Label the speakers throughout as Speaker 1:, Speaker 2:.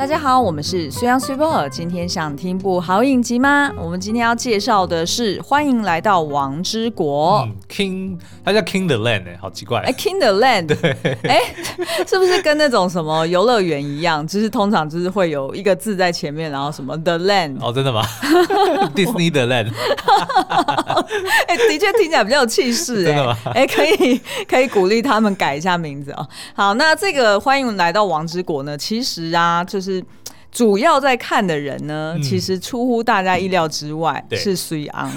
Speaker 1: 大家好，我们是虽央 Super。今天想听部好影集吗？我们今天要介绍的是《欢迎来到王之国》。
Speaker 2: 嗯，King，它叫 King the Land，哎，好奇怪。
Speaker 1: 哎，King the Land，
Speaker 2: 对，
Speaker 1: 哎，是不是跟那种什么游乐园一样？就是通常就是会有一个字在前面，然后什么 The Land。
Speaker 2: 哦，真的吗？Disney the Land。
Speaker 1: 哎，的确听起来比较有气势，
Speaker 2: 真的吗？
Speaker 1: 哎，可以可以鼓励他们改一下名字哦。好，那这个欢迎来到王之国呢，其实啊，就是。是主要在看的人呢，嗯、其实出乎大家意料之外，嗯、是水昂，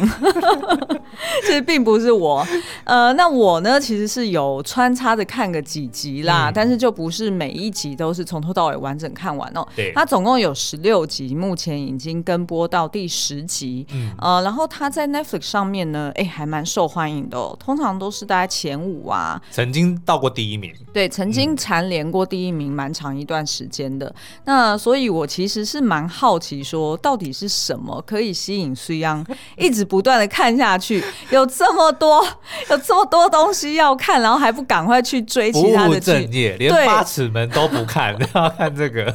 Speaker 1: 其实并不是我。呃，那我呢，其实是有穿插着看个几集啦，嗯、但是就不是每一集都是从头到尾完整看完哦。对，它总共有十六集，目前已经跟播到第十集。嗯，呃，然后它在 Netflix 上面呢，哎，还蛮受欢迎的哦，通常都是大概前五啊，
Speaker 2: 曾经到过第一名。
Speaker 1: 对，曾经蝉联过第一名蛮长一段时间的。那所以，我。我其实是蛮好奇，说到底是什么可以吸引苏央一直不断的看下去？有这么多，有这么多东西要看，然后还不赶快去追其他的
Speaker 2: 剧？正业，连八尺门都不看，对 要看这个，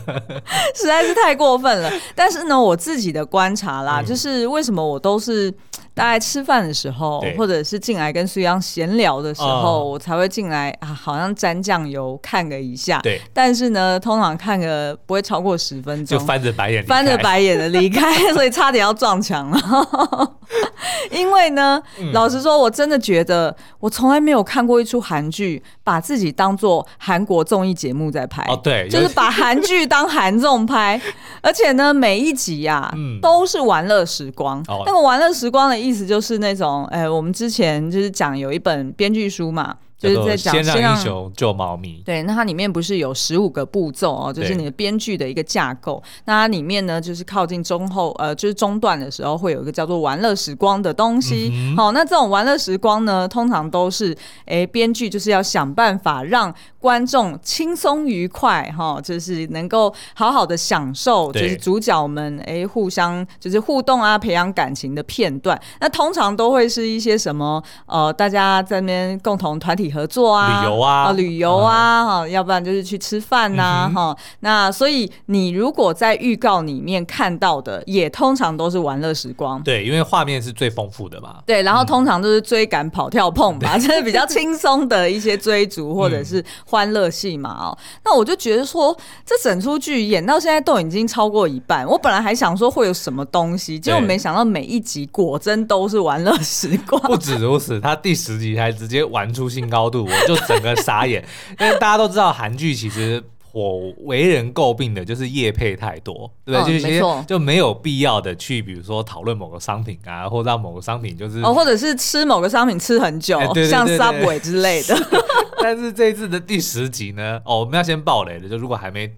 Speaker 1: 实在是太过分了。但是呢，我自己的观察啦，嗯、就是为什么我都是。大概吃饭的时候，或者是进来跟苏央闲聊的时候，嗯、我才会进来啊，好像沾酱油看个一下。对，但是呢，通常看个不会超过十分钟，
Speaker 2: 就翻着白眼，
Speaker 1: 翻着白眼的离开，所以差点要撞墙了。因为呢，嗯、老实说，我真的觉得我从来没有看过一出韩剧，把自己当做韩国综艺节目在拍。
Speaker 2: 哦，对，
Speaker 1: 就是把韩剧当韩综拍，而且呢，每一集呀、啊，嗯、都是玩乐时光。哦、那个玩乐时光的意意思就是那种，哎、我们之前就是讲有一本编剧书嘛。就是在讲
Speaker 2: 先让英雄救猫咪。
Speaker 1: 对，那它里面不是有十五个步骤哦，就是你的编剧的一个架构。那它里面呢，就是靠近中后呃，就是中段的时候，会有一个叫做玩乐时光的东西。好，那这种玩乐时光呢，通常都是哎，编剧就是要想办法让观众轻松愉快哈，就是能够好好的享受，就是主角们哎互相就是互动啊，培养感情的片段。那通常都会是一些什么呃，大家在那边共同团体。合作啊，
Speaker 2: 旅游啊，
Speaker 1: 啊，旅游啊，哈、嗯，要不然就是去吃饭呐、啊，哈、嗯。那所以你如果在预告里面看到的，也通常都是玩乐时光。
Speaker 2: 对，因为画面是最丰富的嘛。
Speaker 1: 对，然后通常都是追赶、跑、跳、碰吧，就、嗯、是比较轻松的一些追逐或者是欢乐戏嘛。哦、嗯，那我就觉得说，这整出剧演到现在都已经超过一半。我本来还想说会有什么东西，结果没想到每一集果真都是玩乐时光。
Speaker 2: 不止如此，他第十集还直接玩出新高。高度，我就整个傻眼，因为大家都知道韩剧其实我为人诟病的就是业配太多，对不对？就是其实就没有必要的去，比如说讨论某个商品啊，或者让某个商品就是
Speaker 1: 哦，或者是吃某个商品吃很久，像 Subway 之类的。
Speaker 2: 但是这一次的第十集呢，哦，我们要先爆雷的，就如果还没。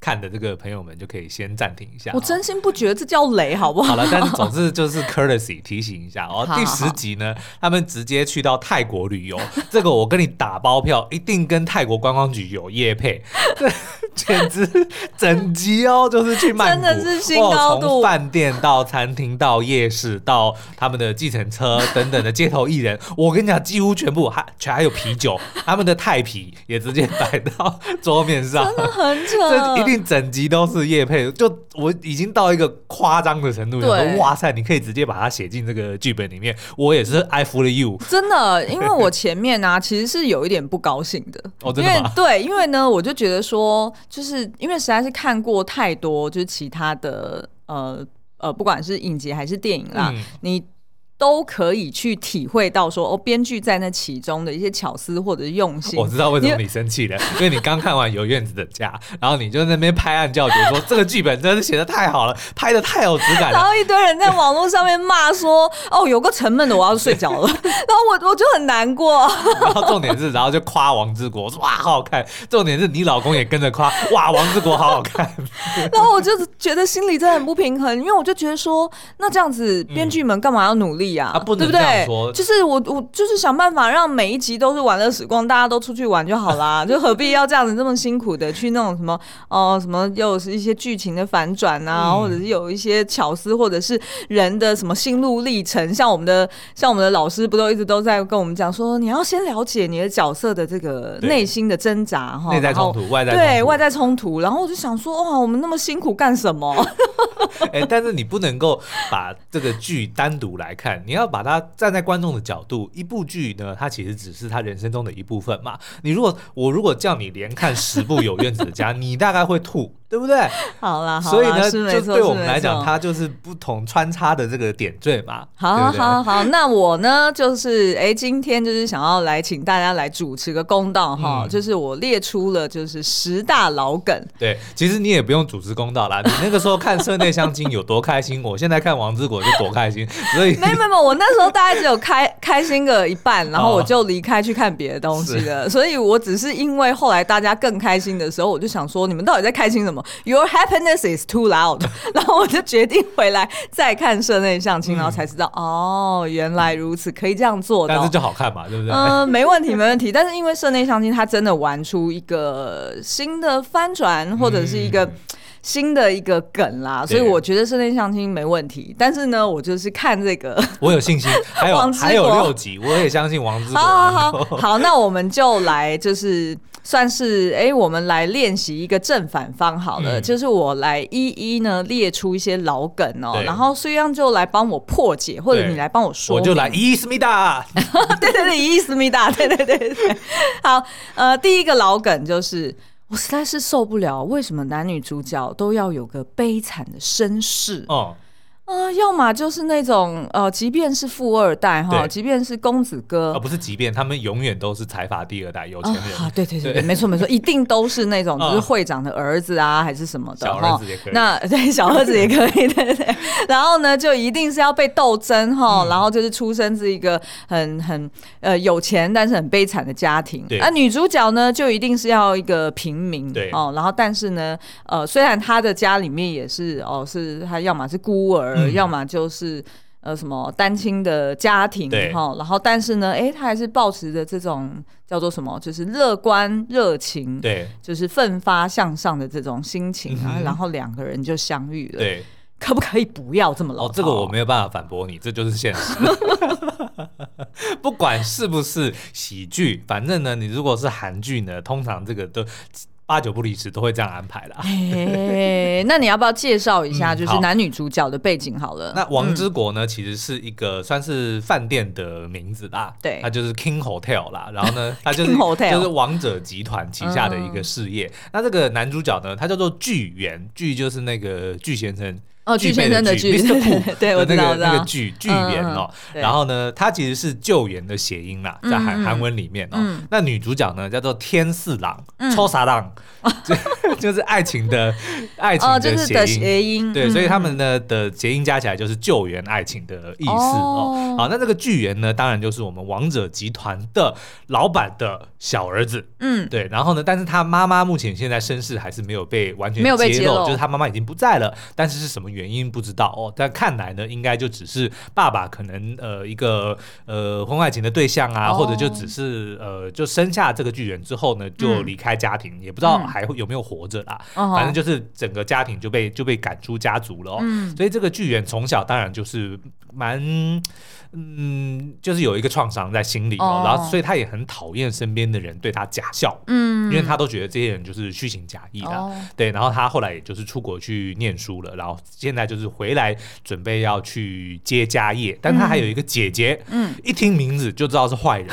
Speaker 2: 看的这个朋友们就可以先暂停一下。
Speaker 1: 我真心不觉得这叫雷，好不好？
Speaker 2: 好了，但是总之就是 courtesy 提醒一下哦。第十集呢，他们直接去到泰国旅游，这个我跟你打包票，一定跟泰国观光局有业配。这 简直整集哦，就是去曼谷，真的是新高度。从饭店到餐厅到夜市到他们的计程车等等的街头艺人，我跟你讲，几乎全部还全还有啤酒，他们的泰啤也直接摆到桌面上，
Speaker 1: 真的很扯。
Speaker 2: 整集都是夜配，就我已经到一个夸张的程度，对说哇塞，你可以直接把它写进这个剧本里面。我也是 I follow you，
Speaker 1: 真的，因为我前面呢、啊、其实是有一点不高兴的，
Speaker 2: 哦，真的？
Speaker 1: 因为对，因为呢，我就觉得说，就是因为实在是看过太多，就是其他的呃呃，不管是影集还是电影啦，嗯、你。都可以去体会到说哦，编剧在那其中的一些巧思或者是用心。
Speaker 2: 我知道为什么你生气了，因为你刚看完《有院子的家》，然后你就在那边拍案叫绝，说这个剧本真的写的太好了，拍的太有质感了。
Speaker 1: 然后一堆人在网络上面骂说：“哦，有个沉闷的，我要睡觉了。”然后我我就很难过。
Speaker 2: 然后重点是，然后就夸《王之国》，说哇好好看。重点是你老公也跟着夸，哇《王之国》好好看。
Speaker 1: 然后我就觉得心里真的很不平衡，因为我就觉得说，那这样子编剧们干嘛要努力？力啊，
Speaker 2: 啊不能
Speaker 1: 对不对？
Speaker 2: 说
Speaker 1: 就是我我就是想办法让每一集都是玩乐时光，大家都出去玩就好啦，就何必要这样子这么辛苦的去那种什么哦、呃、什么又是一些剧情的反转啊，嗯、或者是有一些巧思，或者是人的什么心路历程，像我们的像我们的老师不都一直都在跟我们讲说，你要先了解你的角色的这个内心的挣扎哈，
Speaker 2: 内在冲突、外在冲突
Speaker 1: 对外在冲突，然后我就想说哇，我们那么辛苦干什么？
Speaker 2: 哎、欸，但是你不能够把这个剧单独来看，你要把它站在观众的角度。一部剧呢，它其实只是他人生中的一部分嘛。你如果我如果叫你连看十部《有院子的家》，你大概会吐。对不对？
Speaker 1: 好啦，
Speaker 2: 所以呢，就对我们来
Speaker 1: 讲，
Speaker 2: 它就是不同穿插的这个点缀嘛。
Speaker 1: 好，好，好，好。那我呢，就是哎，今天就是想要来请大家来主持个公道哈，嗯、就是我列出了就是十大老梗。
Speaker 2: 对，其实你也不用主持公道啦，你那个时候看《社内相亲》有多开心，我现在看《王之国》就多开心。所以
Speaker 1: 没没没，我那时候大概只有开开心个一半，然后我就离开去看别的东西了。哦、所以我只是因为后来大家更开心的时候，我就想说，你们到底在开心什么？Your happiness is too loud，然后我就决定回来再看社内相亲，然后才知道、嗯、哦，原来如此，可以这样做的，
Speaker 2: 但是就好看嘛，对不对？
Speaker 1: 嗯、呃，没问题，没问题。但是因为社内相亲，它真的玩出一个新的翻转，或者是一个新的一个梗啦，嗯、所以我觉得社内相亲没问题。但是呢，我就是看这个，
Speaker 2: 我有信心。还有还有六集，我也相信王之
Speaker 1: 好好，好，那我们就来就是。算是哎，我们来练习一个正反方好了，嗯、就是我来一一呢列出一些老梗哦，对。然后虽然就来帮我破解，或者你来帮我说，
Speaker 2: 我就来伊思密达，
Speaker 1: 对 对对，伊思密达，对对对对，好，呃，第一个老梗就是我实在是受不了，为什么男女主角都要有个悲惨的身世？哦。呃，要么就是那种呃，即便是富二代哈，即便是公子哥，
Speaker 2: 呃不是即便他们永远都是财阀第二代有钱人。
Speaker 1: 啊，对对对，没错没错，一定都是那种就是会长的儿子啊，还是什么的。
Speaker 2: 小儿子也可以。
Speaker 1: 那对小儿子也可以，对对。然后呢，就一定是要被斗争哈，然后就是出生是一个很很呃有钱但是很悲惨的家庭。对。那女主角呢，就一定是要一个平民。对。哦，然后但是呢，呃，虽然她的家里面也是哦，是她要么是孤儿。呃，要么就是呃什么单亲的家庭哈，然后但是呢，哎，他还是保持着这种叫做什么，就是乐观热情，对，就是奋发向上的这种心情啊，嗯、然后两个人就相遇了。对，可不可以不要这么老？哦，
Speaker 2: 这个我没有办法反驳你，这就是现实。不管是不是喜剧，反正呢，你如果是韩剧呢，通常这个都。八九不离十都会这样安排啦。
Speaker 1: 欸，那你要不要介绍一下，就是男女主角的背景好了？
Speaker 2: 那王之国呢，其实是一个算是饭店的名字啦，对，它就是 King Hotel 啦。然后呢，它就是就是王者集团旗下的一个事业。嗯、那这个男主角呢，他叫做巨源，巨就是那个巨先生。
Speaker 1: 哦，巨先生的巨，对，我知道
Speaker 2: 那个巨巨源哦。然后呢，它其实是救援的谐音啦，在韩韩文里面哦。那女主角呢，叫做天四郎，抽啥郎，就就是爱情的爱情的谐音。对，所以他们呢的谐音加起来就是救援爱情的意思哦。好，那这个巨源呢，当然就是我们王者集团的老板的小儿子。嗯，对。然后呢，但是他妈妈目前现在身世还是没有被完全揭露，就是他妈妈已经不在了，但是是什么原原因不知道哦，但看来呢，应该就只是爸爸可能呃一个呃婚外情的对象啊，哦、或者就只是呃就生下这个巨人之后呢，就离开家庭，嗯、也不知道还会有没有活着啦。嗯、反正就是整个家庭就被就被赶出家族了哦。嗯、所以这个巨人从小当然就是蛮。嗯，就是有一个创伤在心里哦，然后所以他也很讨厌身边的人对他假笑，嗯，因为他都觉得这些人就是虚情假意的，对。然后他后来也就是出国去念书了，然后现在就是回来准备要去接家业，但他还有一个姐姐，嗯，一听名字就知道是坏人，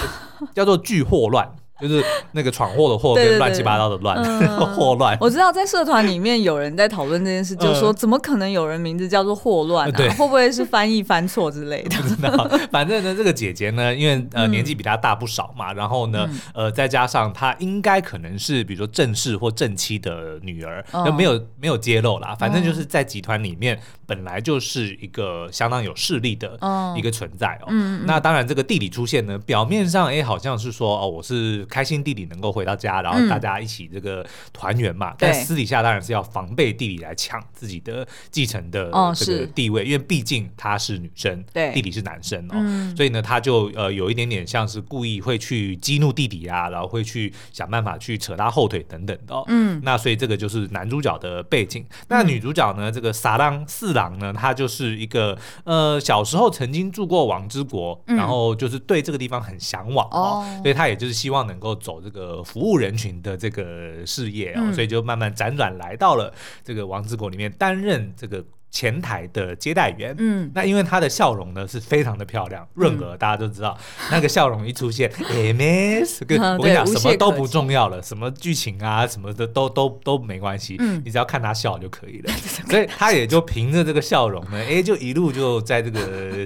Speaker 2: 叫做巨祸乱。就是那个闯祸的祸跟乱七八糟的乱，祸乱。
Speaker 1: 我知道在社团里面有人在讨论这件事，就说怎么可能有人名字叫做祸乱啊？会不会是翻译翻错之类的？不知道。
Speaker 2: 反正呢，这个姐姐呢，因为呃年纪比她大不少嘛，然后呢，呃再加上她应该可能是比如说正室或正妻的女儿，那没有没有揭露啦。反正就是在集团里面本来就是一个相当有势力的一个存在哦。那当然这个地理出现呢，表面上哎好像是说哦我是。就是开心弟弟能够回到家，然后大家一起这个团圆嘛。嗯、但私底下当然是要防备弟弟来抢自己的继承的这个地位，哦、因为毕竟她是女生，对，弟弟是男生哦，嗯、所以呢，他就呃有一点点像是故意会去激怒弟弟啊，然后会去想办法去扯他后腿等等的、哦。嗯，那所以这个就是男主角的背景。那女主角呢，这个撒浪四郎呢，她就是一个呃小时候曾经住过王之国，嗯、然后就是对这个地方很向往哦，哦。所以她也就是希望能够走这个服务人群的这个事业哦，嗯、所以就慢慢辗转来到了这个王之国里面担任这个。前台的接待员，嗯，那因为她的笑容呢是非常的漂亮，润娥大家都知道，那个笑容一出现，MS，跟我跟你讲，什么都不重要了，什么剧情啊什么的都都都没关系，嗯，你只要看她笑就可以了，所以她也就凭着这个笑容呢，哎，就一路就在这个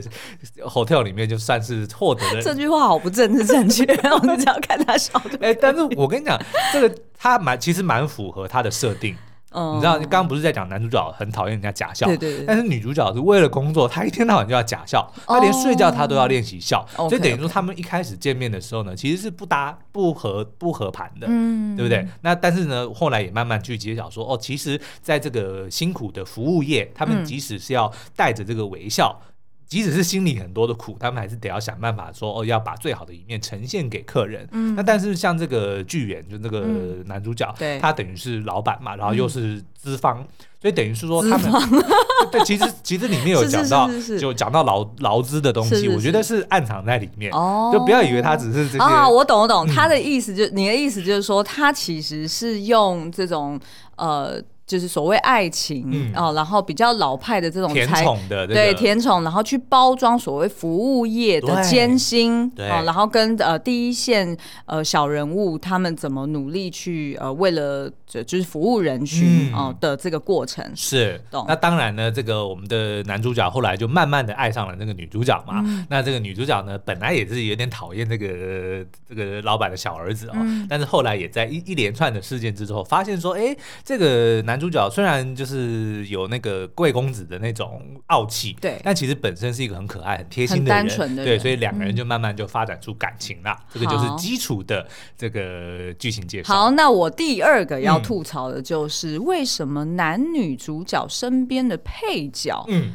Speaker 2: hotel 里面就算是获得了。这句话好不政治正确，然后你只要看她笑就，哎，但是我跟你讲，这个她蛮其实蛮符合她的设定。嗯、你知道，你刚刚不是在讲男主角很讨厌人家假笑，对对对，但是女主角是为了工作，她一天到晚就要假笑，她、哦、连睡觉她都要练习笑，哦、所以等于说他们一开始见面的时候呢，其实是不搭不合不合盘的，嗯，对不对？那但是呢，后来也慢慢去揭晓说，哦，其实在这个辛苦的服务业，他们即使是要带着这个微笑。嗯即使是心里很多的苦，他们还是得要想办法说哦，要把最好的一面呈现给客人。嗯，那但是像这个剧员，就那个男主角，对，他等于是老板嘛，然后又是资方，所以等于是说他们 对，其实其实里面有讲到，就讲到劳劳资的东西，我觉得是暗藏在里面。哦，就不要以为他只是这些。啊，
Speaker 1: 我懂我懂，他的意思就你的意思就是说，他其实是用这种呃。就是所谓爱情、嗯、哦，然后比较老派的这种
Speaker 2: 甜宠的、这个、
Speaker 1: 对甜宠，然后去包装所谓服务业的艰辛，对，对、哦，然后跟呃第一线呃小人物他们怎么努力去呃为了就就是服务人群哦、的这个过程
Speaker 2: 是。懂那当然呢，这个我们的男主角后来就慢慢的爱上了那个女主角嘛。嗯、那这个女主角呢，本来也是有点讨厌这个这个老板的小儿子哦，嗯、但是后来也在一一连串的事件之后，发现说，哎，这个男。主角虽然就是有那个贵公子的那种傲气，对，但其实本身是一个很可爱、很贴心的人，单纯的人，对，所以两个人就慢慢就发展出感情了。嗯、这个就是基础的这个剧情介绍。
Speaker 1: 好，那我第二个要吐槽的就是为什么男女主角身边的配角，嗯。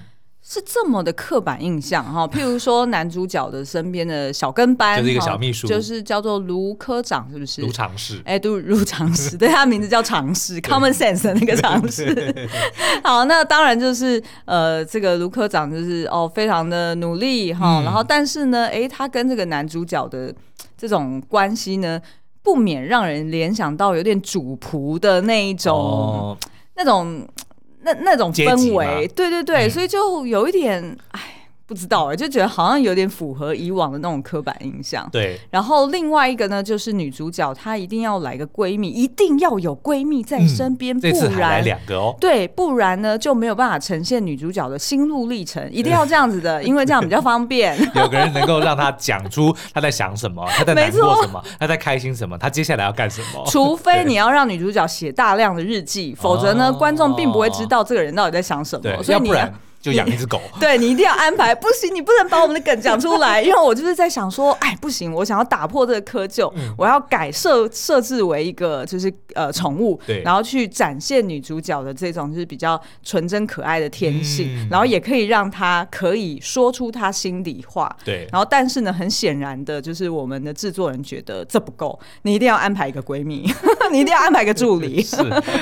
Speaker 1: 是这么的刻板印象哈，譬如说男主角的身边的小跟班，
Speaker 2: 就是一个小秘书，
Speaker 1: 就是叫做卢科长，是不是？
Speaker 2: 卢常侍，
Speaker 1: 哎，对，卢常侍，对，他名字叫常侍，common sense 的那个常侍。好，那当然就是呃，这个卢科长就是哦，非常的努力哈，然后但是呢，哎，他跟这个男主角的这种关系呢，不免让人联想到有点主仆的那一种，那种。那那种氛围，对对对，嗯、所以就有一点，哎。不知道哎，就觉得好像有点符合以往的那种刻板印象。对。然后另外一个呢，就是女主角她一定要来个闺蜜，一定要有闺蜜在身边，不然两个哦。对，不然呢就没有办法呈现女主角的心路历程，一定要这样子的，因为这样比较方便。
Speaker 2: 有个人能够让她讲出 她在想什么，她在难过什么，她在开心什么，她接下来要干什么。
Speaker 1: 除非你要让女主角写大量的日记，否则呢，观众并不会知道这个人到底在想什么。所以你。
Speaker 2: 就养一只狗，
Speaker 1: 对，你一定要安排。不行，你不能把我们的梗讲出来，因为我就是在想说，哎，不行，我想要打破这个窠臼，嗯、我要改设设置为一个就是呃宠物，对，然后去展现女主角的这种就是比较纯真可爱的天性，嗯、然后也可以让她可以说出她心里话，对。然后但是呢，很显然的就是我们的制作人觉得这不够，你一定要安排一个闺蜜，你一定要安排一个助理。
Speaker 2: 是，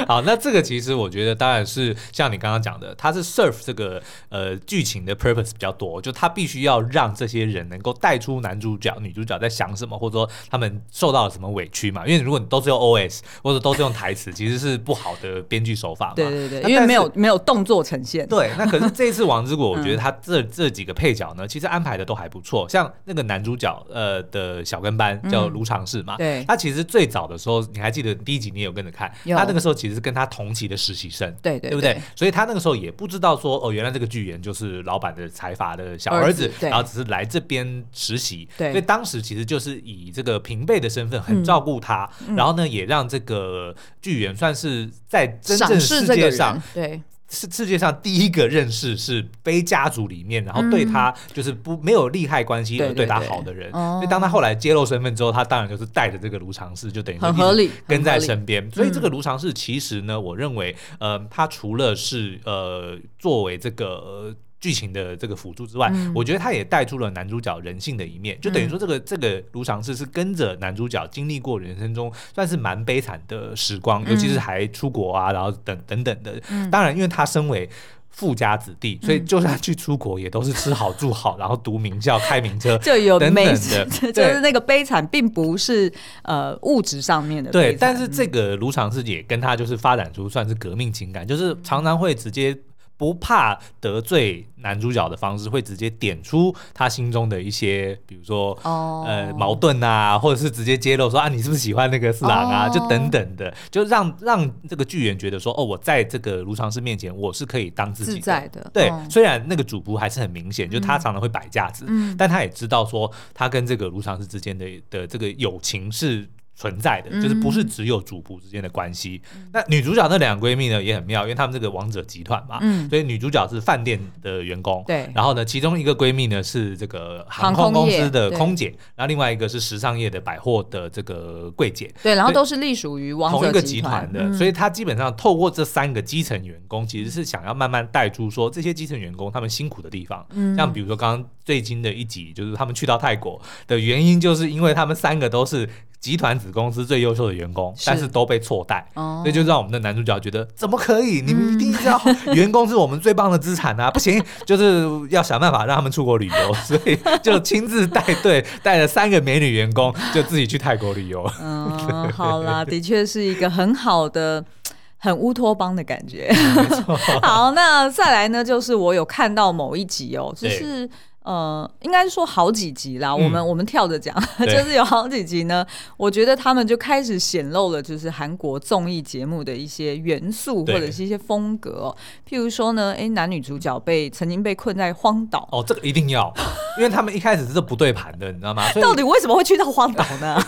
Speaker 2: 好，那这个其实我觉得当然是像你刚刚讲的，它是 serve 这个。呃，剧情的 purpose 比较多，就他必须要让这些人能够带出男主角、女主角在想什么，或者说他们受到了什么委屈嘛。因为如果你都是用 OS 或者都是用台词，其实是不好的编剧手法嘛。
Speaker 1: 对对对，因为没有没有动作呈现。
Speaker 2: 对，那可是这一次《王之国》，我 觉得他这这几个配角呢，其实安排的都还不错。像那个男主角呃的小跟班叫卢常侍嘛，对，他其实最早的时候，你还记得第一集你有跟着看，他那个时候其实是跟他同期的实习生，对对，对不对？所以他那个时候也不知道说哦，原来这个剧员就是老板的财阀的小儿子，然后只是来这边实习，对，所以当时其实就是以这个平辈的身份很照顾他，然后呢，也让这个剧员算是在真正世界上对。世世界上第一个认识是非家族里面，然后对他就是不没有利害关系而对他好的人。所以当他后来揭露身份之后，他当然就是带着这个卢常氏，就等于
Speaker 1: 很合理
Speaker 2: 跟在身边。所以这个卢常氏其实呢，我认为，呃，他除了是呃作为这个。剧情的这个辅助之外，嗯、我觉得他也带出了男主角人性的一面，就等于说这个、嗯、这个卢常志是跟着男主角经历过人生中算是蛮悲惨的时光，嗯、尤其是还出国啊，然后等等等的。嗯、当然，因为他身为富家子弟，所以就算去出国也都是吃好住好，然后读名校、开名车，
Speaker 1: 就有
Speaker 2: 等等的，
Speaker 1: 就是那个悲惨，并不是呃物质上面的。
Speaker 2: 对，但是这个卢常志也跟他就是发展出算是革命情感，就是常常会直接。不怕得罪男主角的方式，会直接点出他心中的一些，比如说、oh. 呃矛盾啊，或者是直接揭露说啊，你是不是喜欢那个四郎啊，oh. 就等等的，就让让这个剧员觉得说，哦，我在这个卢常侍面前，我是可以当自己在的。对，oh. 虽然那个主仆还是很明显，就他常常会摆架子，嗯、但他也知道说，他跟这个卢常侍之间的的这个友情是。存在的就是不是只有主仆之间的关系。嗯、那女主角那两个闺蜜呢也很妙，因为她们这个王者集团嘛，嗯、所以女主角是饭店的员工，对。然后呢，其中一个闺蜜呢是这个航空公司的空姐，然后另外一个是时尚业的百货的这个柜姐，
Speaker 1: 对。然后都是隶属于王者
Speaker 2: 同一个集团的，嗯、所以她基本上透过这三个基层员工，其实是想要慢慢带出说这些基层员工他们辛苦的地方。嗯。像比如说刚刚最近的一集，就是他们去到泰国的原因，就是因为他们三个都是。集团子公司最优秀的员工，但是都被错待，哦、所以就让我们的男主角觉得怎么可以？你们一定要 员工是我们最棒的资产啊！不行，就是要想办法让他们出国旅游，所以就亲自带队，带了三个美女员工，就自己去泰国旅游。
Speaker 1: 嗯，好啦，的确是一个很好的、很乌托邦的感觉。好，那再来呢？就是我有看到某一集哦，就是。呃，应该是说好几集啦。嗯、我们我们跳着讲，就是有好几集呢。我觉得他们就开始显露了，就是韩国综艺节目的一些元素或者是一些风格、譬如说呢，哎、欸，男女主角被曾经被困在荒岛。
Speaker 2: 哦，这个一定要，因为他们一开始是不对盘的，你知道吗？
Speaker 1: 到底为什么会去到荒岛呢？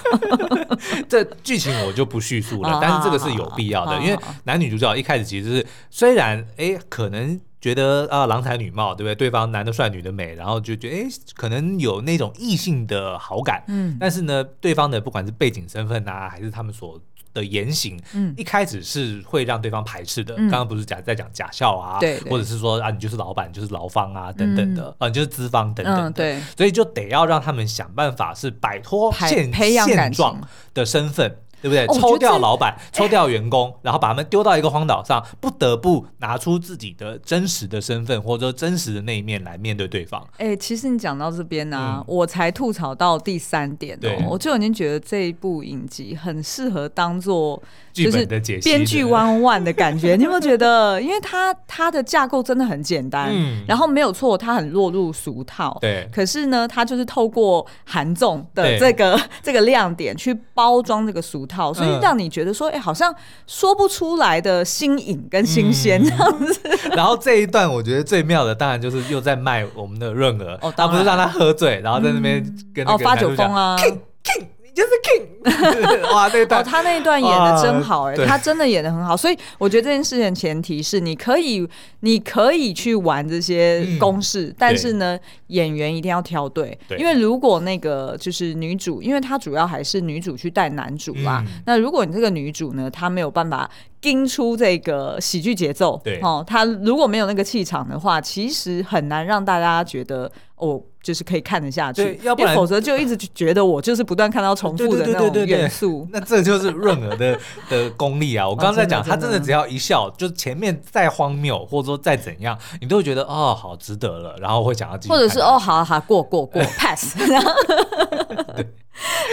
Speaker 2: 这剧情我就不叙述了，但是这个是有必要的，因为男女主角一开始其实是虽然哎、欸，可能。觉得啊，郎才女貌，对不对？对方男的帅，女的美，然后就觉得哎，可能有那种异性的好感。嗯，但是呢，对方的不管是背景身份啊，还是他们所的言行，嗯，一开始是会让对方排斥的。刚刚不是讲在讲假笑啊，对，或者是说啊，你就是老板，就是劳方啊，等等的，啊，你就是资方等等的，对，所以就得要让他们想办法是摆脱现现状的身份。对不对？抽掉老板，抽掉员工，然后把他们丢到一个荒岛上，不得不拿出自己的真实的身份或者说真实的那一面来面对对方。
Speaker 1: 哎，其实你讲到这边呢，我才吐槽到第三点哦，我就已经觉得这一部影集很适合当做就是编剧 one one 的感觉。你有没有觉得？因为它它的架构真的很简单，然后没有错，它很落入俗套。对。可是呢，它就是透过韩综的这个 这个亮点去包装这个俗套。好，所以让你觉得说，哎、欸，好像说不出来的新颖跟新鲜这样子、嗯。
Speaker 2: 然后这一段我觉得最妙的，当然就是又在卖我们的润儿，哦、他不是让他喝醉，然后在那边跟哦发酒疯啊。King, King 就是 King，哇，那段、哦、他那一段演的真好哎、欸，他真的演的很好，所以我觉得这件事情的前提是你可以，你可以去玩这些公式，嗯、但是呢，演员一定要挑对，对。因为如果那个就是女主，因为她主要还是女主去带男主啦，嗯、那如果你这个女主呢，她没有办法盯出这个喜剧节奏，对，哦，她如果没有那个气场的话，其实很难让大家觉得哦。就是可以看得下去，要不然否则就一直觉得我就是不断看到重复的那种元素。那这就是润儿的 的功力啊！我刚刚在讲，他真的只要一笑，就前面再荒谬或者说再怎样，你都会觉得哦，好值得了，然后会想要继续。
Speaker 1: 或者是哦，好好过过过 pass。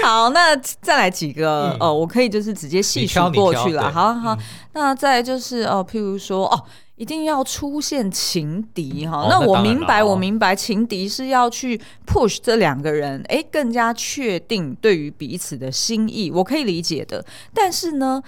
Speaker 1: 好，那再来几个哦，我可以就是直接细数过去了。好好，那再就是哦，譬如说哦。一定要出现情敌哈，那我明白，我明白情敌是要去 push 这两个人，哎、欸，更加确定对于彼此的心意，我可以理解的。但是呢，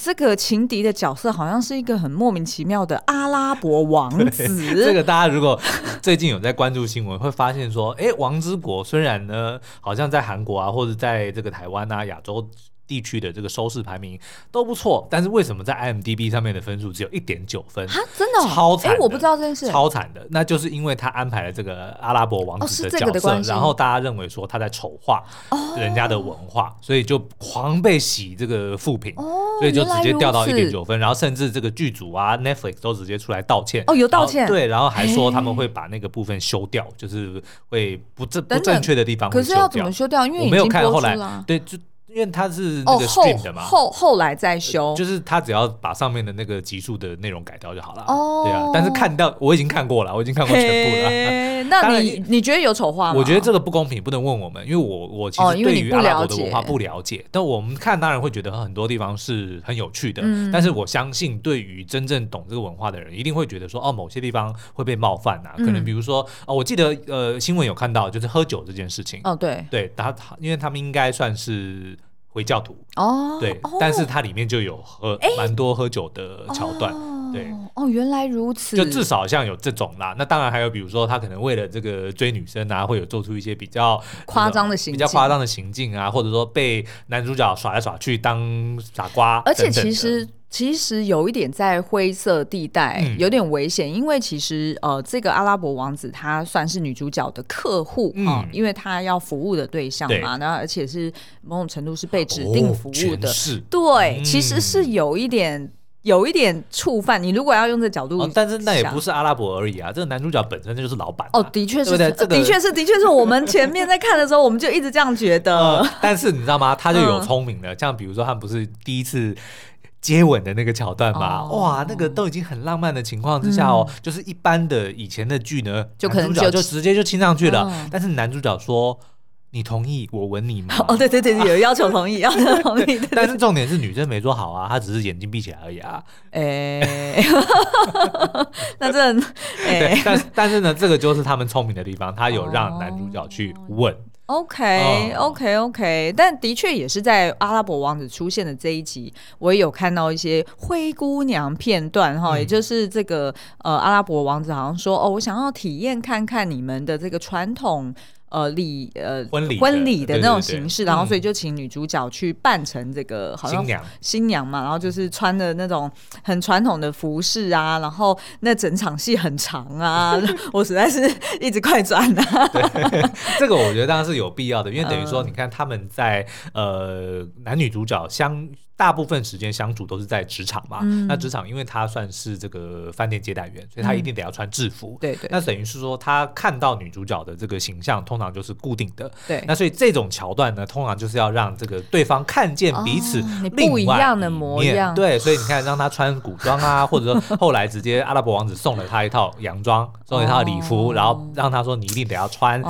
Speaker 1: 这个情敌的角色好像是一个很莫名其妙的阿拉伯王子。
Speaker 2: 这个大家如果最近有在关注新闻，会发现说，哎、欸，王之国虽然呢，好像在韩国啊，或者在这个台湾啊、亚洲。地区的这个收视排名都不错，但是为什么在 IMDB 上面的分数只有一点九分？
Speaker 1: 啊，真的、哦、
Speaker 2: 超惨！哎，
Speaker 1: 我不知道这件事，
Speaker 2: 超惨的，那就是因为他安排了这个阿拉伯王子的角色，哦、然后大家认为说他在丑化人家的文化，哦、所以就狂被洗这个负评，哦、所以就直接掉到一点九分，然后甚至这个剧组啊 Netflix 都直接出来道歉，
Speaker 1: 哦，有道歉，
Speaker 2: 对，然后还说他们会把那个部分修掉，就是会不正不正确的地方会修掉，
Speaker 1: 可是要怎么修掉？因为
Speaker 2: 我没有看后来，对就。因为他是那个 stream 的嘛，
Speaker 1: 后后，后来再修，
Speaker 2: 就是他只要把上面的那个集数的内容改掉就好了。哦，对啊，但是看到我已经看过了，我已经看过全部了。
Speaker 1: 那你你觉得有丑化吗？
Speaker 2: 我觉得这个不公平，不能问我们，因为我我其实对于阿拉伯的文化不了解。但我们看当然会觉得很多地方是很有趣的，嗯、但是我相信对于真正懂这个文化的人，一定会觉得说哦，某些地方会被冒犯啊。可能比如说哦，我记得呃新闻有看到就是喝酒这件事情。
Speaker 1: 哦，对
Speaker 2: 对，他因为他们应该算是。回教徒。哦，对，哦、但是它里面就有喝蛮多喝酒的桥段，哦、对，
Speaker 1: 哦，原来如此，
Speaker 2: 就至少像有这种啦。那当然还有，比如说他可能为了这个追女生啊，会有做出一些比较
Speaker 1: 夸张的行
Speaker 2: 比较夸张的行径啊，或者说被男主角耍来耍去当傻瓜等等，而且
Speaker 1: 其实。其实有一点在灰色地带，有点危险，嗯、因为其实呃，这个阿拉伯王子他算是女主角的客户啊，嗯、因为他要服务的对象嘛，那对而且是某种程度是被指定服务的，哦、对，嗯、其实是有一点有一点触犯。你如果要用这角度、哦，
Speaker 2: 但是那也不是阿拉伯而已啊，这个男主角本身就是老板
Speaker 1: 哦，的确是，对对这个、的确是，的确是我们前面在看的时候，我们就一直这样觉得。呃、
Speaker 2: 但是你知道吗？他就有聪明的，嗯、像比如说他们不是第一次。接吻的那个桥段吧，哦、哇，那个都已经很浪漫的情况之下哦，嗯、就是一般的以前的剧呢，就可能就，就直接就亲上去了，嗯、但是男主角说：“你同意我吻你吗？”
Speaker 1: 哦，对对对，有要求同意，要求同意。
Speaker 2: 但是重点是女生没做好啊，她只是眼睛闭起来而已啊。哎、欸，
Speaker 1: 那这，
Speaker 2: 欸、对，但但是呢，这个就是他们聪明的地方，他有让男主角去吻。哦
Speaker 1: OK，OK，OK，但的确也是在阿拉伯王子出现的这一集，我也有看到一些灰姑娘片段哈，嗯、也就是这个呃阿拉伯王子好像说哦，我想要体验看看你们的这个传统。呃，礼呃婚礼婚礼的那种形式，然后所以就请女主角去扮成这个好像新娘新娘嘛，然后就是穿的那种很传统的服饰啊，然后那整场戏很长啊，我实在是一直快转啊。
Speaker 2: 对，这个我觉得当然是有必要的，因为等于说你看他们在呃男女主角相。大部分时间相处都是在职场嘛，嗯、那职场因为他算是这个饭店接待员，所以他一定得要穿制服。
Speaker 1: 对对、嗯。
Speaker 2: 那等于是说，他看到女主角的这个形象，通常就是固定的。
Speaker 1: 对。
Speaker 2: 那所以这种桥段呢，通常就是要让这个对方看见彼此不一样的模样。对，所以你看，让他穿古装啊，或者说后来直接阿拉伯王子送了他一套洋装，送了一套礼服，哦、然后让他说你一定得要穿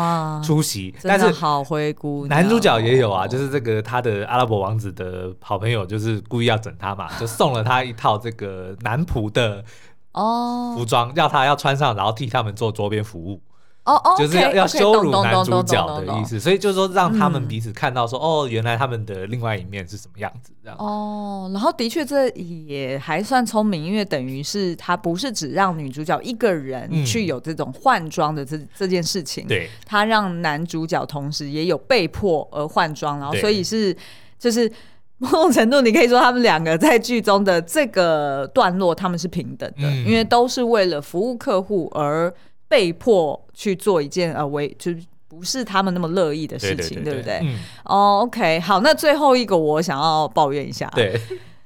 Speaker 2: 出席。但是
Speaker 1: 好灰姑娘。
Speaker 2: 男主角也有啊，就是这个他的阿拉伯王子的好朋友就。就是故意要整他嘛，就送了他一套这个男仆的哦。服装，要他要穿上，然后替他们做桌边服务。
Speaker 1: 哦哦，
Speaker 2: 就是要要羞辱男主角的意思，所以就是说让他们彼此看到说哦，原来他们的另外一面是什么样子这样。
Speaker 1: 哦。然后的确这也还算聪明，因为等于是他不是只让女主角一个人去有这种换装的这这件事情，对，他让男主角同时也有被迫而换装，然后所以是就是。某种程度，你可以说他们两个在剧中的这个段落，他们是平等的，嗯、因为都是为了服务客户而被迫去做一件呃，为就不是他们那么乐意的事情，对，不对？哦、嗯。oh，OK，好，那最后一个我想要抱怨一下，
Speaker 2: 对，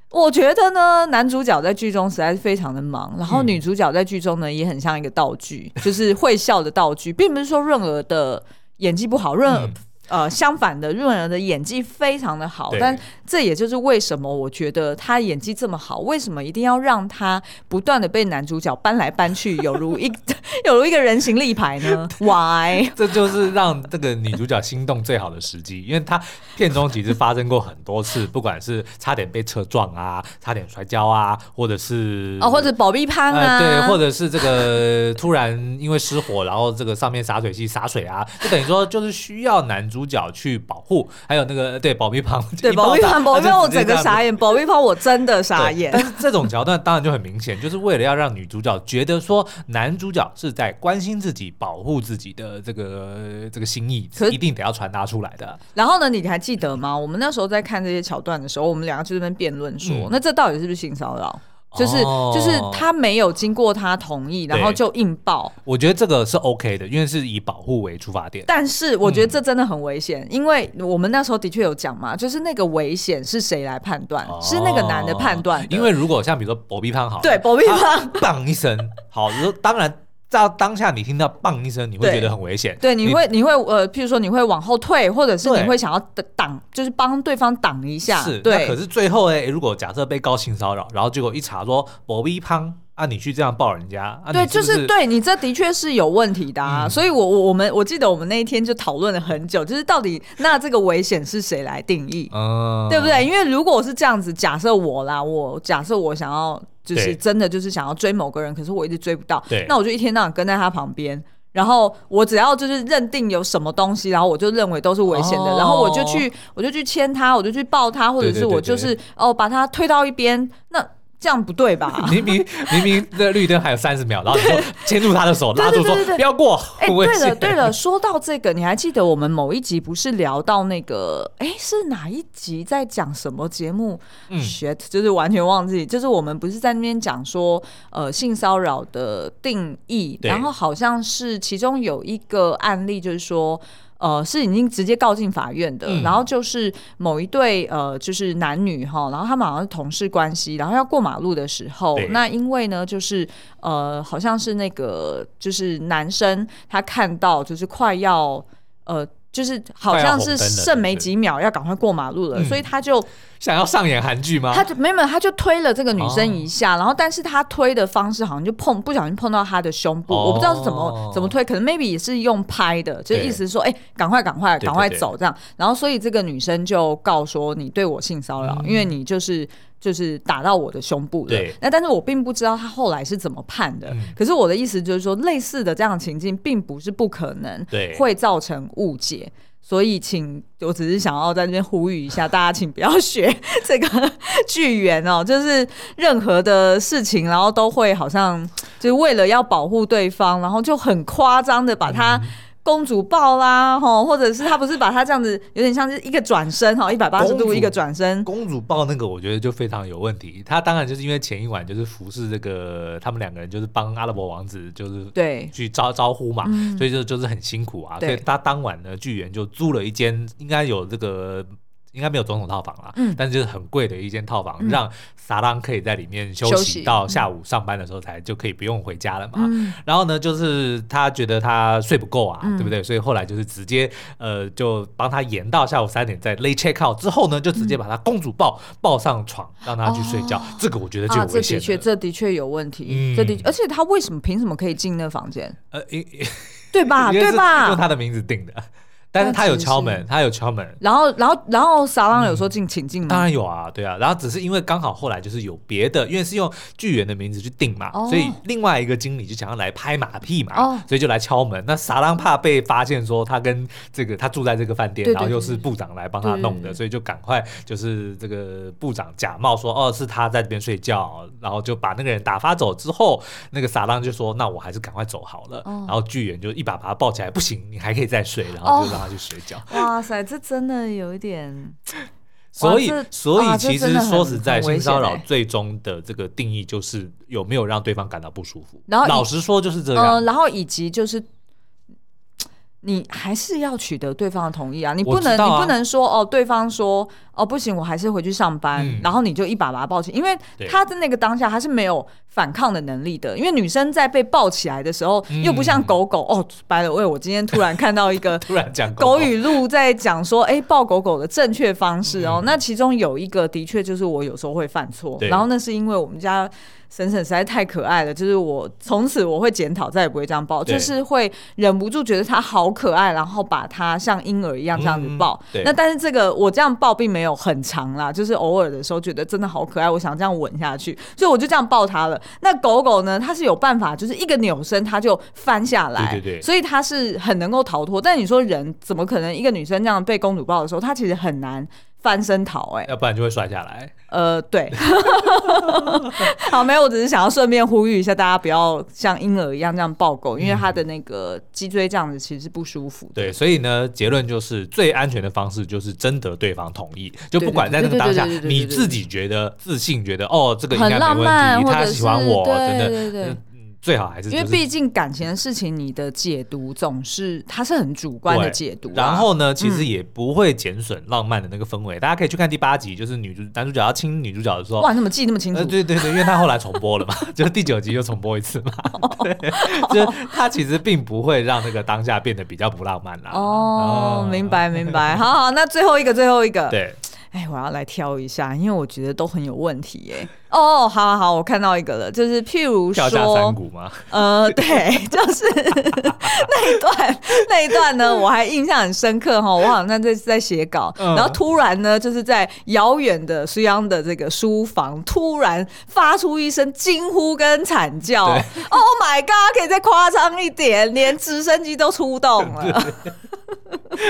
Speaker 1: 我觉得呢，男主角在剧中实在是非常的忙，然后女主角在剧中呢也很像一个道具，嗯、就是会笑的道具，并不是说润儿的演技不好，润儿。呃，相反的，润儿的演技非常的好，但这也就是为什么我觉得他演技这么好，为什么一定要让他不断的被男主角搬来搬去，有如一 有如一个人形立牌呢？Why？
Speaker 2: 这就是让这个女主角心动最好的时机，因为她片中其实发生过很多次，不管是差点被车撞啊，差点摔跤啊，或者是
Speaker 1: 哦，或者保庇潘啊、呃，
Speaker 2: 对，或者是这个突然因为失火，然后这个上面洒水器洒水啊，就等于说就是需要男主。主角去保护，还有那个对保密旁，
Speaker 1: 对保密旁，保密胖我整个傻眼，保密旁我真的傻眼。
Speaker 2: 但是这种桥段当然就很明显，就是为了要让女主角觉得说男主角是在关心自己、保护自己的这个这个心意，是一定得要传达出来的。
Speaker 1: 然后呢，你还记得吗？我们那时候在看这些桥段的时候，我们两个就在那边辩论说，嗯、那这到底是不是性骚扰？就是就是他没有经过他同意，然后就硬爆。
Speaker 2: 我觉得这个是 OK 的，因为是以保护为出发点。
Speaker 1: 但是我觉得这真的很危险，因为我们那时候的确有讲嘛，就是那个危险是谁来判断？是那个男的判断。
Speaker 2: 因为如果像比如说薄壁胖好，
Speaker 1: 对薄壁胖，
Speaker 2: 砰一声，好，当然。在当下，你听到“棒”一声，你会觉得很危险。
Speaker 1: 对，你会，你会，呃，譬如说，你会往后退，或者是你会想要挡，就是帮对方挡一下。
Speaker 2: 是，
Speaker 1: 对。
Speaker 2: 可是最后呢，如果假设被高性骚扰，然后结果一查说“我微胖”，啊，你去这样抱人家，啊、
Speaker 1: 对，是是就是对你这的确是有问题的啊。嗯、所以我我我们我记得我们那一天就讨论了很久，就是到底那这个危险是谁来定义，嗯、对不对？因为如果是这样子，假设我啦，我假设我想要。就是真的，就是想要追某个人，可是我一直追不到。对，那我就一天到晚跟在他旁边，然后我只要就是认定有什么东西，然后我就认为都是危险的，哦、然后我就去，我就去牵他，我就去抱他，或者是我就是哦把他推到一边那。这样不对吧？
Speaker 2: 明明明明那绿灯还有三十秒，然后你就牵住他的手，拉住说不要过。
Speaker 1: 哎，对了对了，说到这个，你还记得我们某一集不是聊到那个？哎，是哪一集在讲什么节目？嗯，shit，就是完全忘记。就是我们不是在那边讲说，呃，性骚扰的定义，然后好像是其中有一个案例，就是说。呃，是已经直接告进法院的，嗯、然后就是某一对呃，就是男女哈，然后他们好像是同事关系，然后要过马路的时候，那因为呢，就是呃，好像是那个就是男生他看到就是快要呃。就是好像是剩没几秒要赶快过马路了，嗯、所以他就
Speaker 2: 想要上演韩剧吗？
Speaker 1: 他就没有，他就推了这个女生一下，哦、然后但是他推的方式好像就碰不小心碰到她的胸部，哦、我不知道是怎么怎么推，可能 maybe 也是用拍的，就意思是说，哎对，赶快赶快赶快走这样，然后所以这个女生就告说你对我性骚扰，嗯、因为你就是。就是打到我的胸部了，对。那但是我并不知道他后来是怎么判的。嗯、可是我的意思就是说，类似的这样的情境并不是不可能，对，会造成误解。所以，请我只是想要在这边呼吁一下大家，请不要学 这个 剧员哦，就是任何的事情，然后都会好像就是为了要保护对方，然后就很夸张的把它。嗯公主抱啦，吼，或者是他不是把他这样子，有点像是一个转身，哈，一百八十度一个转身。
Speaker 2: 公主抱那个，我觉得就非常有问题。他当然就是因为前一晚就是服侍这个，他们两个人就是帮阿拉伯王子，就是对去招招呼嘛，所以就就是很辛苦啊。对所以他当晚呢，剧员就租了一间，应该有这个。应该没有总统套房啦，嗯，但是就是很贵的一间套房，嗯、让撒浪可以在里面休息，到下午上班的时候才就可以不用回家了嘛。嗯、然后呢，就是他觉得他睡不够啊，嗯、对不对？所以后来就是直接呃，就帮他延到下午三点再 late check out 之后呢，就直接把他公主抱抱上床，让他去睡觉。哦、这个我觉得就有危险、啊、这的确，这的确有问题。嗯、这的，而且他为什么凭什么可以进那个房间？呃，因 对吧？对吧？用他的名字定的。但是他有敲门，他有敲门，然后，然后，然后撒浪有说进，请进吗？当然有啊，对啊，然后只是因为刚好后来就是有别的，因为是用剧员的名字去定嘛，所以另外一个经理就想要来拍马屁嘛，所以就来敲门。那撒浪怕被发现说他跟这个他住在这个饭店，然后又是部长来帮他弄的，所以就赶快就是这个部长假冒说哦是他在这边睡觉，然后就把那个人打发走之后，那个撒浪就说那我还是赶快走好了，然后剧员就一把把他抱起来，不行，你还可以再睡，然后就让。他去睡觉。哇塞，这真的有一点。所以，所以其实说实在，性骚扰最终的这个定义就是有没有让对方感到不舒服。然后，老实说就是这样。呃，然后以及就是。你还是要取得对方的同意啊！你不能，啊、你不能说哦，对方说哦不行，我还是回去上班，嗯、然后你就一把把他抱起，因为他的那个当下他是没有反抗的能力的。因为女生在被抱起来的时候，嗯、又不像狗狗哦。by the way，我今天突然看到一个 突然讲狗语录，在讲说，哎，抱狗狗的正确方式哦。嗯、那其中有一个的确就是我有时候会犯错，然后那是因为我们家。婶婶实在太可爱了，就是我从此我会检讨，再也不会这样抱，就是会忍不住觉得它好
Speaker 1: 可爱，然后把它像婴儿一样这样子抱。
Speaker 2: 嗯、
Speaker 1: 那但是这个我这样抱并没有很长啦，就是偶尔的时候觉得真的好可爱，我想这样吻下去，所以我就这样抱它了。那狗狗呢，它是有办法，就是一个扭身它就翻下来，
Speaker 2: 对对对，
Speaker 1: 所以它是很能够逃脱。但你说人怎么可能一个女生这样被公主抱的时候，她其实很难。翻身逃，哎，
Speaker 2: 要不然就会摔下来。
Speaker 1: 呃，对，好，没有，我只是想要顺便呼吁一下大家，不要像婴儿一样这样抱狗，因为它的那个脊椎这样子其实是不舒服。
Speaker 2: 对，所以呢，结论就是最安全的方式就是征得对方同意，就不管在那个当下，你自己觉得自信，觉得哦，这个应该
Speaker 1: 没问题，
Speaker 2: 他喜欢我，
Speaker 1: 对
Speaker 2: 真的。最好还是、就是、
Speaker 1: 因为毕竟感情的事情，你的解读总是它是很主观的解读、啊。
Speaker 2: 然后呢，其实也不会减损浪漫的那个氛围、嗯。大家可以去看第八集，就是女主男主角要亲女主角的时候，
Speaker 1: 哇，你怎么记那么清楚？呃、
Speaker 2: 对对对，因为他后来重播了嘛，就是第九集又重播一次嘛。对，就他其实并不会让那个当下变得比较不浪漫啦。
Speaker 1: 哦，嗯、明白明白。好好，那最后一个最后一个，
Speaker 2: 对。
Speaker 1: 哎，我要来挑一下，因为我觉得都很有问题耶。哦，好好好，我看到一个了，就是譬如说，
Speaker 2: 跳下山谷吗？
Speaker 1: 呃，对，就是 那一段，那一段呢，我还印象很深刻哈。我好像在在写稿，嗯，然后突然呢，就是在遥远的苏央的这个书房，突然发出一声惊呼跟惨叫。Oh my god！可以再夸张一点，连直升机都出动了。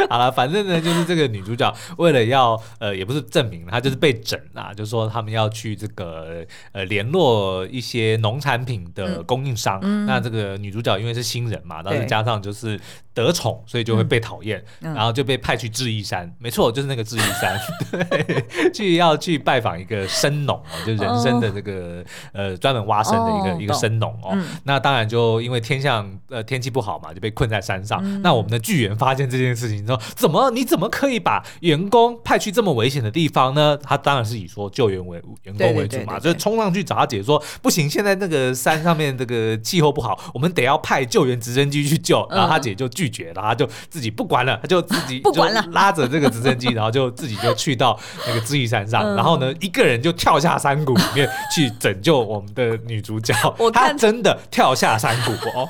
Speaker 2: 好了，反正呢，就是这个女主角为了要呃，也不是证明她就是被整啦，就是说他们要去这个呃联络一些农产品的供应商。嗯、那这个女主角因为是新人嘛，然后加上就是得宠，所以就会被讨厌、嗯，然后就被派去智异山。没错，就是那个智异山，对，去要去拜访一个生农哦，就人生的这个、哦、呃专门挖参的一个、哦、一个生农哦、嗯。那当然就因为天象呃天气不好嘛，就被困在山上。嗯、那我们的巨猿发现这件事情。之后怎么？你怎么可以把员工派去这么危险的地方呢？他当然是以说救援为员工为主嘛，就冲上去找他姐姐说不行，现在那个山上面这个气候不好，我们得要派救援直升机去救。然后他姐就拒绝，然后他就自己不管了，他就自己 不管了，拉着这个直升机，然后就自己就去到那个智异山上，然后呢，一个人就跳下山谷里面去拯救我们的女主角。她真的跳下山谷哦。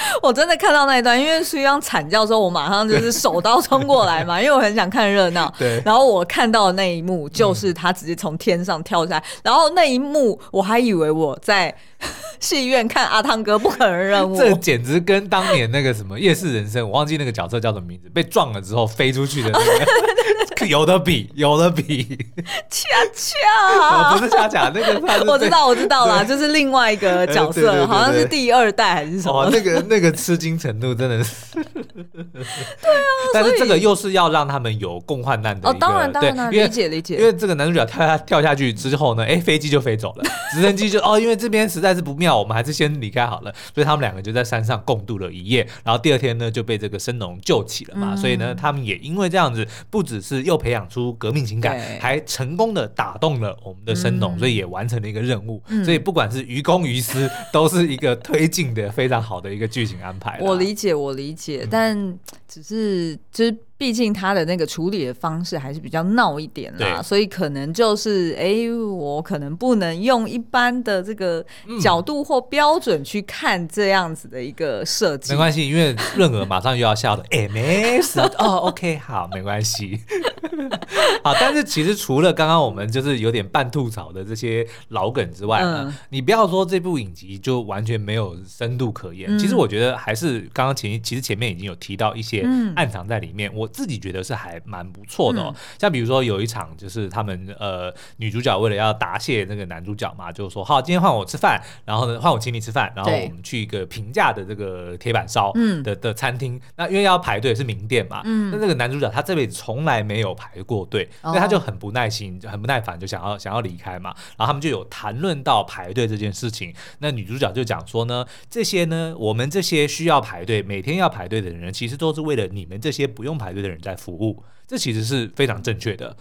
Speaker 1: 我真的看到那一段，因为苏央惨叫之后，我马上就是手刀冲过来嘛，因为我很想看热闹。
Speaker 2: 对。
Speaker 1: 然后我看到的那一幕就是他直接从天上跳下来，嗯，然后那一幕我还以为我在戏院看阿汤哥不可能任务。
Speaker 2: 这简直跟当年那个什么夜市人生，我忘记那个角色叫什么名字，被撞了之后飞出去的那个。有的比，有的比，
Speaker 1: 恰恰，
Speaker 2: 不是恰恰，那个他
Speaker 1: 我知道，我知道啦，就是另外一个角色，好像是第二代还是什么？
Speaker 2: 哦、那个那个吃惊程度真的是，
Speaker 1: 对啊，
Speaker 2: 但是这个又是要让他们有共患难的，
Speaker 1: 哦，当然当然，理解理解，
Speaker 2: 因为这个男主角跳下跳下去之后呢，哎，飞机就飞走了，直升机就哦，因为这边实在是不妙，我们还是先离开好了，所以他们两个就在山上共度了一夜，然后第二天呢就被这个生农救起了嘛，嗯、所以呢，他们也因为这样子，不只是又培养出革命情感，还成功的打动了我们的生农，嗯，所以也完成了一个任务，嗯。所以不管是于公于私，都是一个推进的非常好的一个剧情安排。
Speaker 1: 我理解，我理解，嗯，但只是就是。毕竟他的那个处理的方式还是比较闹一点啦，所以可能就是哎、欸，我可能不能用一般的这个角度或标准去看这样子的一个设计。
Speaker 2: 没关系，因为润儿马上又要笑的。哎，没事哦，OK，好，没关系。好，但是其实除了刚刚我们就是有点半吐槽的这些老梗之外呢，嗯、你不要说这部影集就完全没有深度可言。嗯、其实我觉得还是刚刚前其实前面已经有提到一些暗藏在里面。我自己觉得是还蛮不错的哦，像比如说有一场就是他们呃女主角为了要答谢那个男主角嘛，就是说好，今天换我吃饭，然后呢换我请你吃饭，然后我们去一个平价的这个铁板烧的的餐厅，那因为要排队是名店嘛，那那个男主角他这辈子从来没有排过队，所以他就很不耐心，很不耐烦，就想要想要离开嘛，然后他们就有谈论到排队这件事情，那女主角就讲说呢，这些呢我们这些需要排队每天要排队的人，其实都是为了你们这些不用排队的人在服务，这其实是非常正确的，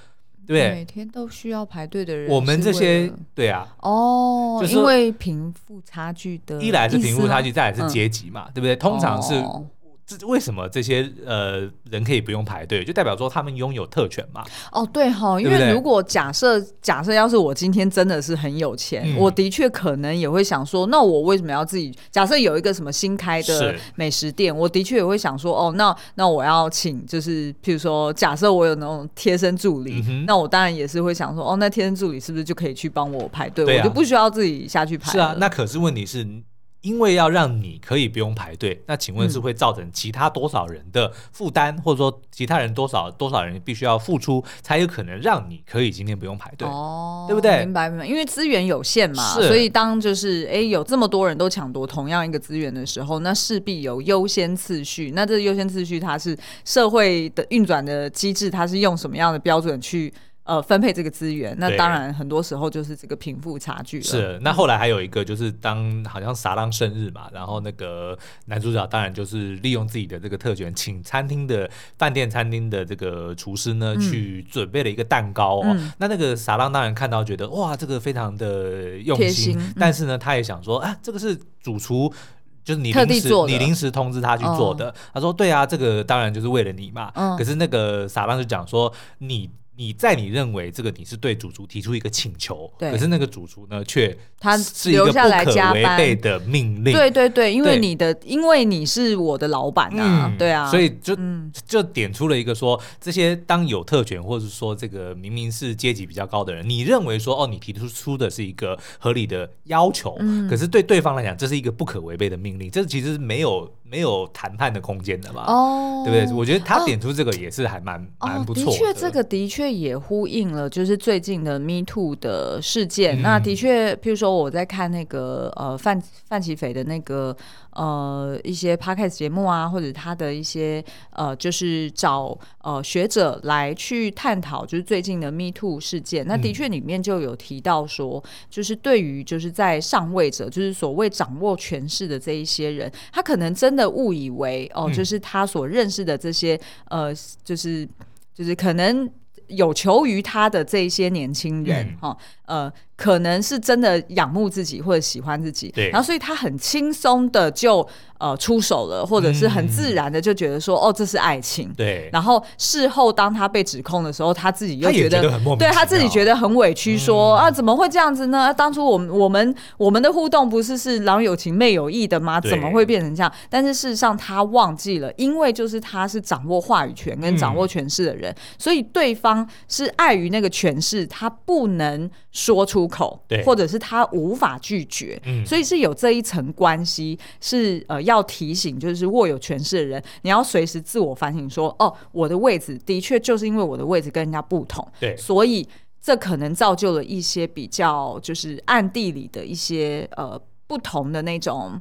Speaker 2: 对，
Speaker 1: 每天都需要排队的人，
Speaker 2: 我们这些对啊，
Speaker 1: 哦，就是因为贫富差距的，
Speaker 2: 一来是贫富差距，再来是阶级嘛，嗯，对不对？通常是这为什么这些呃人可以不用排队？就代表说他们拥有特权嘛？
Speaker 1: 哦，对哈，因为如果假设假设要是我今天真的是很有钱，嗯、我的确可能也会想说，那我为什么要自己？假设有一个什么新开的美食店，我的确也会想说，哦，那那我要请，就是譬如说，假设我有那种贴身助理，嗯、那我当然也是会想说，哦，那贴身助理是不是就可以去帮我排队？啊、我就不需要自己下去排。
Speaker 2: 是啊，那可是问题是。因为要让你可以不用排队，那请问是会造成其他多少人的负担，嗯、或者说其他人多少多少人必须要付出，才有可能让你可以今天不用排队？哦，对不对？
Speaker 1: 明白明白。因为资源有限嘛，所以当就是哎有这么多人都抢夺同样一个资源的时候，那势必有优先次序。那这个优先次序它是社会的运转的机制，它是用什么样的标准去？呃，分配这个资源，那当然很多时候就是这个贫富差距了。
Speaker 2: 是，那后来还有一个就是当好像撒浪生日嘛，然后那个男主角当然就是利用自己的这个特权，请餐厅的饭店餐厅的这个厨师呢、嗯、去准备了一个蛋糕哦。嗯、那那个撒浪当然看到觉得哇，这个非常的用心，
Speaker 1: 心嗯、
Speaker 2: 但是呢，他也想说啊，这个是主厨就是你临时你临时通知他去做的。哦、他说对啊，这个当然就是为了你嘛。嗯、可是那个傻浪就讲说你。你在你认为这个你是对主厨提出一个请求，对可是那个主厨呢却他是一个不可违背的命令。
Speaker 1: 对对对，因为你的因为你是我的老板啊，嗯、对啊，
Speaker 2: 所以就、嗯、就点出了一个说，这些当有特权或者说这个明明是阶级比较高的人，你认为说哦，你提出出的是一个合理的要求，嗯、可是对对方来讲，这是一个不可违背的命令，这其实是没有。没有谈判的空间的嘛？哦，对不对？我觉得他点出这个也是还蛮蛮不错的。的确，
Speaker 1: 这个的确也呼应了，就是最近的 Me Too 的事件。那的确，譬如说我在看那个呃范范奇斐的那个呃一些 Podcast 节目啊，或者他的一些呃就是找呃学者来去探讨，就是最近的 Me Too 事件。那的确里面就有提到说，就是对于就是在上位者，就是所谓掌握权势的这一些人，他可能真的误以为哦，就是他所认识的这些呃，就是就是可能有求于他的这一些年轻人哈，嗯、呃。可能是真的仰慕自己或者喜欢自己，对，然后所以他很轻松的就呃出手了，或者是很自然的就觉得说、嗯、哦，这是爱情，
Speaker 2: 对。
Speaker 1: 然后事后当他被指控的时候，他自己又觉得，对他自己觉得很委屈说，说、嗯、啊怎么会这样子呢？当初我们我们我们的互动不是是郎有情妹有意的吗？怎么会变成这样？但是事实上他忘记了，因为就是他是掌握话语权跟掌握权势的人，嗯、所以对方是碍于那个权势，他不能说出。口，对，或者是他无法拒绝，嗯，所以是有这一层关系，是呃要提醒，就是握有权势的人，你要随时自我反省说，哦，我的位置的确就是因为我的位置跟人家不同，对，所以这可能造就了一些比较就是暗地里的一些呃不同的那种。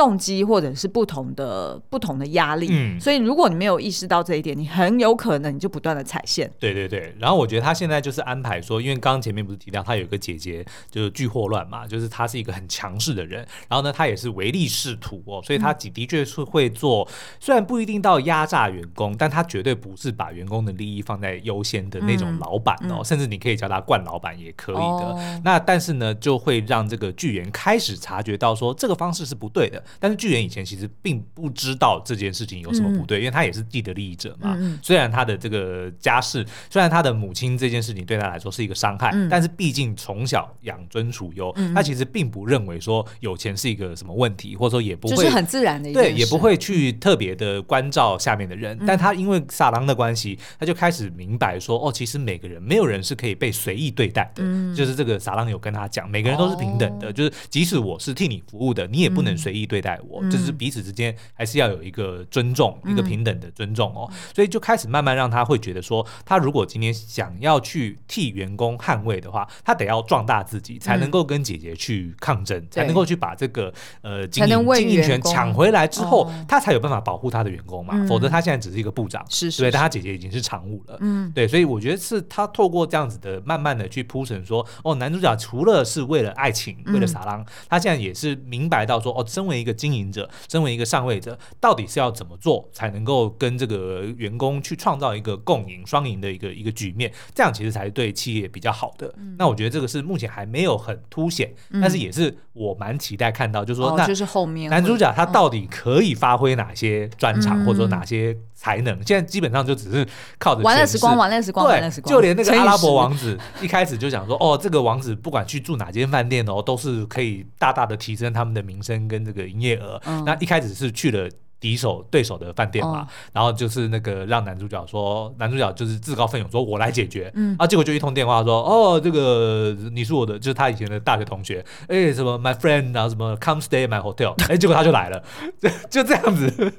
Speaker 1: 动机或者是不同的不同的压力，嗯，所以如果你没有意识到这一点，你很有可能你就不断的踩线。
Speaker 2: 对对对，然后我觉得他现在就是安排说，因为刚刚前面不是提到他有一个姐姐就是巨霍乱嘛，就是他是一个很强势的人，然后呢，他也是唯利是图哦，所以他的确是会做，嗯、虽然不一定到压榨员工，但他绝对不是把员工的利益放在优先的那种老板哦，嗯嗯、甚至你可以叫他惯老板也可以的。哦、那但是呢，就会让这个剧员开始察觉到说这个方式是不对的。但是剧员以前其实并不知道这件事情有什么不对，嗯、因为他也是既得利益者嘛。嗯、虽然他的这个家世，虽然他的母亲这件事情对他来说是一个伤害，嗯、但是毕竟从小养尊处优，嗯、他其实并不认为说有钱是一个什么问题，或者说也不会
Speaker 1: 就是很自然的一，
Speaker 2: 对，也不会去特别的关照下面的人。嗯、但他因为撒浪的关系，他就开始明白说，哦，其实每个人没有人是可以被随意对待的。嗯、就是这个撒浪有跟他讲，每个人都是平等的，哦、就是即使我是替你服务的，你也不能随意对待我。嗯。就是彼此之间还是要有一个尊重，嗯、一个平等的尊重哦，所以就开始慢慢让他会觉得说，他如果今天想要去替员工捍卫的话，他得要壮大自己，才能够跟姐姐去抗争，嗯、才能够去把这个呃经营经营权抢回来之后，哦、他才有办法保护他的员工嘛，嗯、否则他现在只是一个部长，是，是，是对，但他姐姐已经是常务了，嗯，对，所以我觉得是他透过这样子的慢慢的去铺陈说，哦，男主角除了是为了爱情，为了撒浪，嗯、他现在也是明白到说，哦，身为一个。个经营者，身为一个上位者，到底是要怎么做才能够跟这个员工去创造一个共赢、双赢的一个一个局面？这样其实才是对企业比较好的。嗯、那我觉得这个是目前还没有很凸显，嗯、但是也是我蛮期待看到，就是说，那就是后面男主角他到底可以发挥哪些专长，或者说哪些才能？现在基本上就只是靠着玩乐时光，玩乐时光，对，就连那个阿拉伯王子一开始就讲说，哦，这个王子不管去住哪间饭店哦，都是可以大大的提升他们的名声跟这个营业额。嗯、那一开始是去了敌手对手的饭店嘛，嗯、然后就是那个让男主角说，男主角就是自告奋勇说，我来解决。嗯，啊，结果就一通电话说，哦，这个你是我的，就是他以前的大学同学，哎，什么 my friend，然后什么 come stay my hotel，哎，结果他就来了，就就这样子。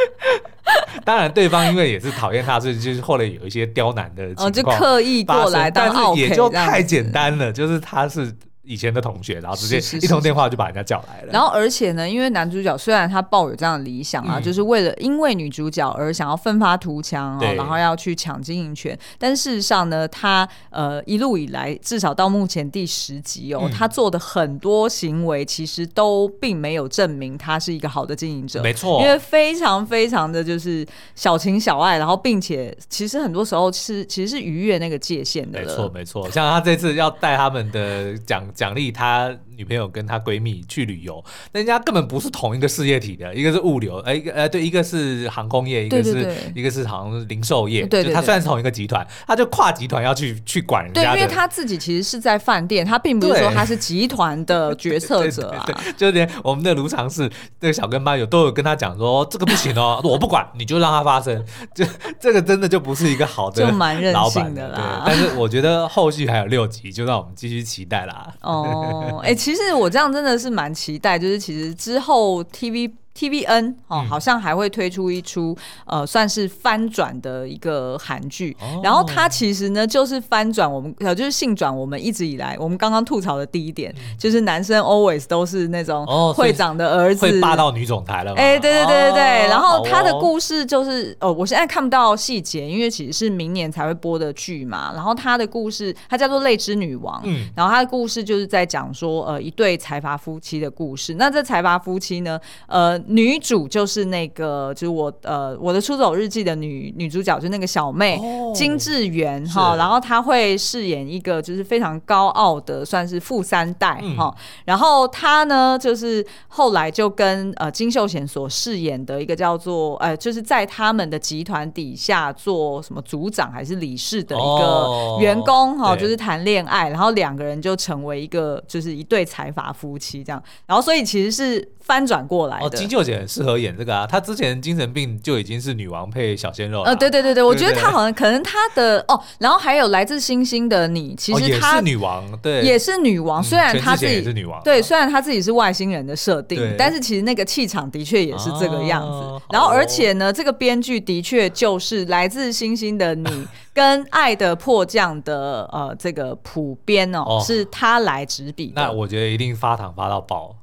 Speaker 2: 当然，对方因为也是讨厌他，所以就是后来有一些刁难的情况，哦，就刻意过来，但是也就太简单了，就是他是。以前的同学，然后直接一通电话就把人家叫来了。
Speaker 1: 然后，而且呢，因为男主角虽然他抱有这样的理想啊，嗯、就是为了因为女主角而想要奋发图强、哦、然后要去抢经营权。但事实上呢，他呃一路以来，至少到目前第十集哦，嗯、他做的很多行为其实都并没有证明他是一个好的经营者。没错，因为非常非常的就是小情小爱，然后并且其实很多时候是其实是逾越那个界限的。没错，没错。像他这次要带他们的讲。奖励他女朋友跟他闺蜜去旅游，那人家根本不是同一个事业体的，一个是物流，哎，呃，对，一个是航空业，一个是一个是好像是零售业，对，他虽然是同一个集团，他就跨集团要去去管人家。对，因为他自己其实是在饭店，他并不是说他是集团的决策者啊。对，就连我们的卢常氏那个小跟班有都有跟他讲说，这个不行哦，我不管，你就让他发生，就这个真的就不是一个好的，就蛮任性的啦。但是我觉得后续还有六集，就让我们继续期待啦。哦，哎、其实我这样真的是蛮期待，就是其实之后 TV。TVN 哦，好像还会推出一出呃，算是翻转的一个韩剧。哦、然后它其实呢，就是翻转我们呃，就是性转我们一直以来我们刚刚吐槽的第一点，嗯、就是男生 always 都是那种会长的儿子，哦、会霸道女总裁了。哎、欸，对对对对对。哦、然后他的故事就是，哦，我现在看不到细节，因为其实是明年才会播的剧嘛。然后他的故事，它叫做《泪之女王》。嗯。然后他的故事就是在讲说，呃，一对财阀夫妻的故事。那这财阀夫妻呢，呃。女主就是那个，就是我呃，我的出走日记的女女主角，就是那个小妹、哦、金智媛哈，然后她会饰演一个就是非常高傲的，算是富三代哈。嗯、然后她呢，就是后来就跟呃金秀贤所饰演的一个叫做呃，就是在他们的集团底下做什么组长还是理事的一个员工哈，哦、就是谈恋爱，然后两个人就成为一个就是一对财阀夫妻这样。然后所以其实是翻转过来的。哦秀贤很适合演这个啊，她之前精神病就已经是女王配小鲜肉了。呃，对对对对，我觉得她好像可能她的哦，然后还有来自星星的你，其实她是女王，对，也是女王。虽然她自己是女王，对，虽然她自己是外星人的设定，但是其实那个气场的确也是这个样子。然后而且呢，这个编剧的确就是来自星星的你 跟爱的迫降的呃这个普编哦，是他来执笔。那我觉得一定发糖发到爆。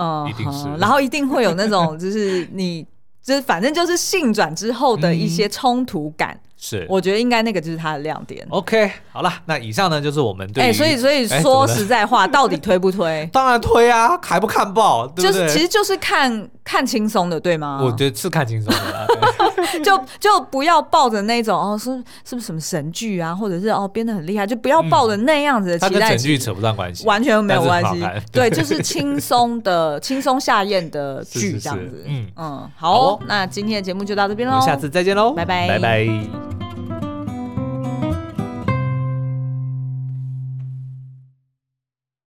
Speaker 1: 嗯，一定是，然后一定会有那种，就是你，就是反正就是性转之后的一些冲突感。嗯是，我觉得应该那个就是它的亮点。OK，好了，那以上呢就是我们对。哎，所以所以说 实在话，到底推不推？当然推啊，还不看报，对不对？就是其实就是看看轻松的，对吗？我觉得是看轻松的，就就不要抱着那种哦，是是不是什么神剧啊，或者是哦编得很厉害，就不要抱着那样子的期待。它跟神剧扯不上关系，完全没有关系。对，就是轻松的、轻松下咽的剧这样子。嗯嗯，好，那今天的节目就到这边喽，下次再见喽，拜拜，拜拜。